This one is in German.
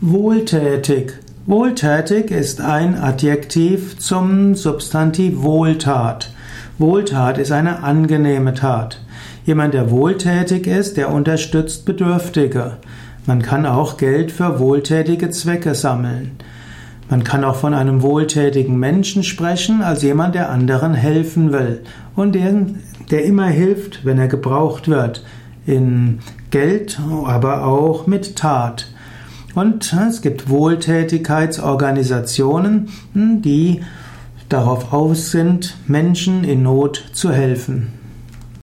Wohltätig. Wohltätig ist ein Adjektiv zum Substantiv Wohltat. Wohltat ist eine angenehme Tat. Jemand, der wohltätig ist, der unterstützt Bedürftige. Man kann auch Geld für wohltätige Zwecke sammeln. Man kann auch von einem wohltätigen Menschen sprechen, als jemand, der anderen helfen will und der, der immer hilft, wenn er gebraucht wird. In Geld, aber auch mit Tat. Und es gibt Wohltätigkeitsorganisationen, die darauf aus sind, Menschen in Not zu helfen.